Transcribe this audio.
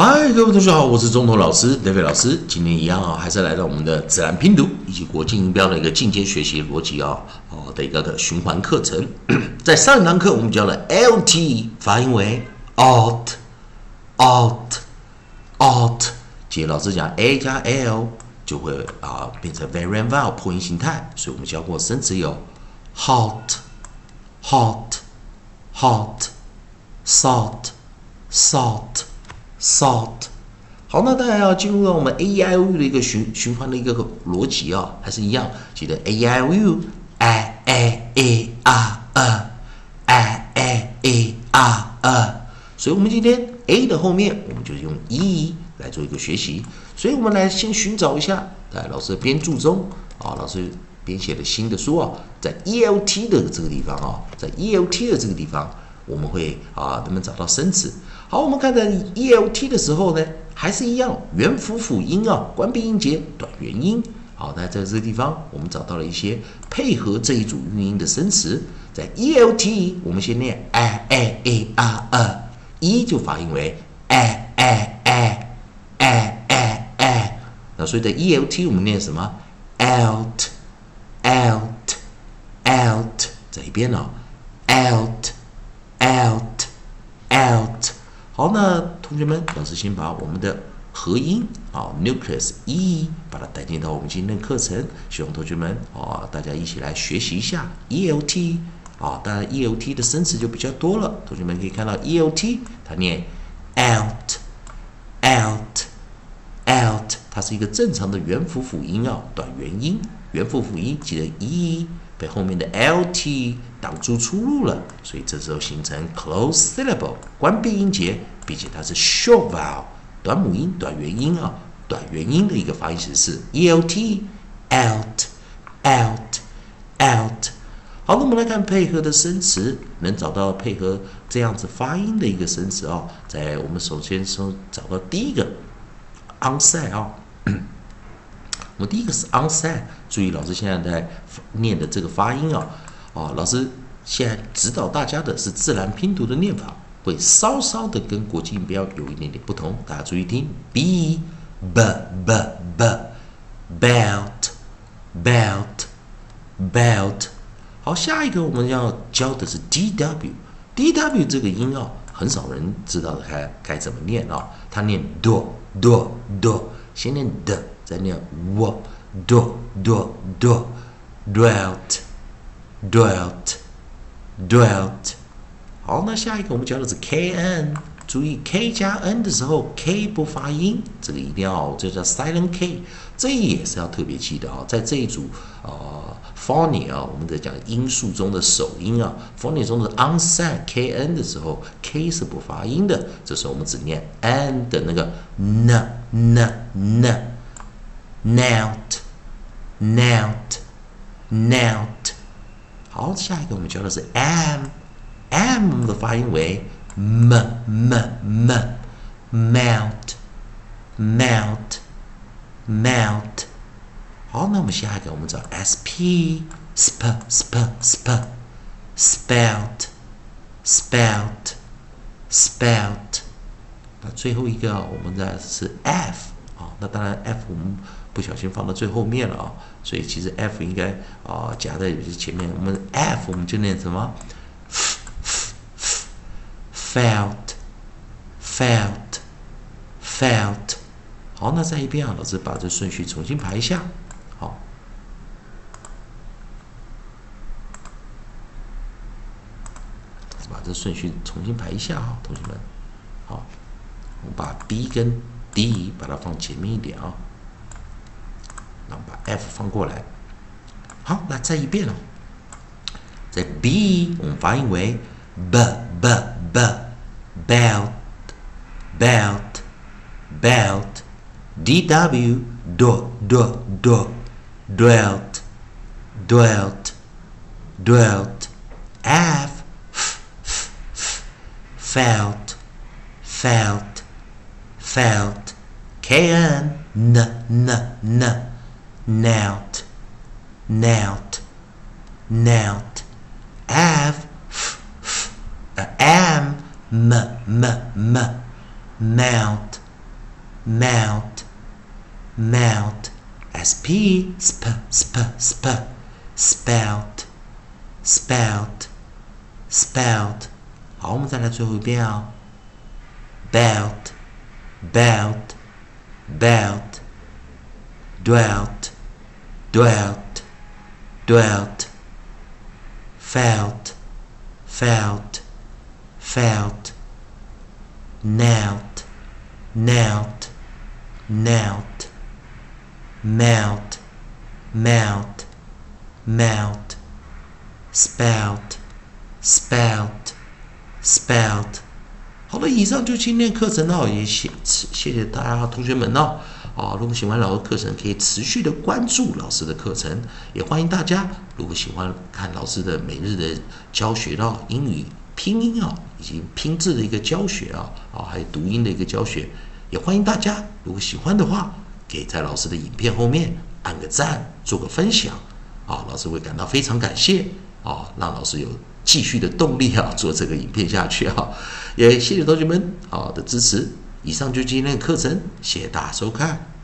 嗨，各位同学好，我是中头老师 David 老师。今天一样啊，还是来到我们的自然拼读以及国际音标的一个进阶学习逻辑啊，哦的一个的循环课程。在上一堂课我们教了 lt 发音为 out out out 接老师讲 a 加 l 就会啊变成 variant vowel 破音形态，所以我们教过生词有 hot hot hot salt salt salt，好，那当然要进入到我们 a e i o u 的一个循循环的一个逻辑啊，还是一样，记得 a e i o u i a a r e i a a r e，所以我们今天 a 的后面我们就用 e 来做一个学习，所以我们来先寻找一下，在老师的编著中啊，老师编写的新的书啊，在 e l t 的这个地方啊，在 e l t 的这个地方，我们会啊，能不能找到生词？好，我们看到 e l t 的时候呢，还是一样元辅辅音啊，关闭音节，短元音。好，那在这个地方，我们找到了一些配合这一组韵音的生词。在 e l t，我们先念 a a a r e，e 就发音为 a a a a a a。那所以在 e l t，我们念什么？alt alt alt，这一边呢 alt alt。那同学们，老师先把我们的合音啊，nucleus e，把它带进到我们今天的课程。希望同学们啊，大家一起来学习一下 e l t 啊。当然 e l t 的生词就比较多了。同学们可以看到 e l t，它念 alt alt alt，它是一个正常的元辅辅音啊，短元音。元辅辅音记得 e 被后面的 l t 挡住出路了，所以这时候形成 close syllable 关闭音节，并且它是 short vowel 短母音、短元音啊，短元音的一个发音形式 e l t alt alt alt。好，那我们来看配合的生词，能找到配合这样子发音的一个生词啊，在我们首先说找到第一个 onset 啊。我们第一个是 onset，注意老师现在在念的这个发音啊，啊，老师现在指导大家的是自然拼读的念法，会稍稍的跟国际音标有一点点不同，大家注意听，b b b b belt belt belt，好，下一个我们要教的是 d w d w 这个音啊，很少人知道该该怎么念啊，它念 do do do，先念的。再念 w do do do dwelt dwelt dwelt 好，那下一个我们教的是 k n，注意 k 加 n 的时候 k 不发音，这个一定要这叫 silent k，这也是要特别记得啊。在这一组啊 phony 啊，我们在讲音素中的首音啊，phony 中的 onset k n 的时候 k 是不发音的，这时候我们只念 n 的那个 n n n。knelt knelt knelt 好，下一个我们教的是 m，m 的发音为 m m m melt melt melt 好，那我们下一个我们找 sp sp sp sp spelt spelt spelt 那最后一个我们的是 f 啊，那当然 f 我们不小心放到最后面了啊，所以其实 f 应该啊夹在有些前面。我们 f 我们就念什么？felt，felt，felt。好，那再一遍啊，老师把这顺序重新排一下。好，把这顺序重新排一下啊，同学们。好，我们把 b 跟 d 把它放前面一点啊。然后把 f 放过来，好，那再一遍了。在 b 我们发音为 b b b belt belt belt d w do do do dwelt dwelt dwelt f f f felt felt felt k n n n n knelt, knelt, knelt. Have, f, f, am, m, m, m, melt, melt, melt, sp, sp, sp, sp, spelt, spelt, spelt。好，我们再来最后一遍啊、哦、，belt, Belt, belt, dwelt, dwelt, dwelt, felt, felt, felt, knelt, knelt, knelt, melt, melt, melt, spelt, spelt, spelt。好了，以上就今天课程哦，也谢谢谢大家同学们哦。啊，如果喜欢老师课程，可以持续的关注老师的课程，也欢迎大家如果喜欢看老师的每日的教学哦，英语拼音啊，以及拼字的一个教学啊，啊，还有读音的一个教学，也欢迎大家如果喜欢的话，可以在老师的影片后面按个赞，做个分享啊，老师会感到非常感谢啊，让老师有继续的动力啊，做这个影片下去啊，也谢谢同学们好的支持。以上就今天的课程，谢谢大家收看。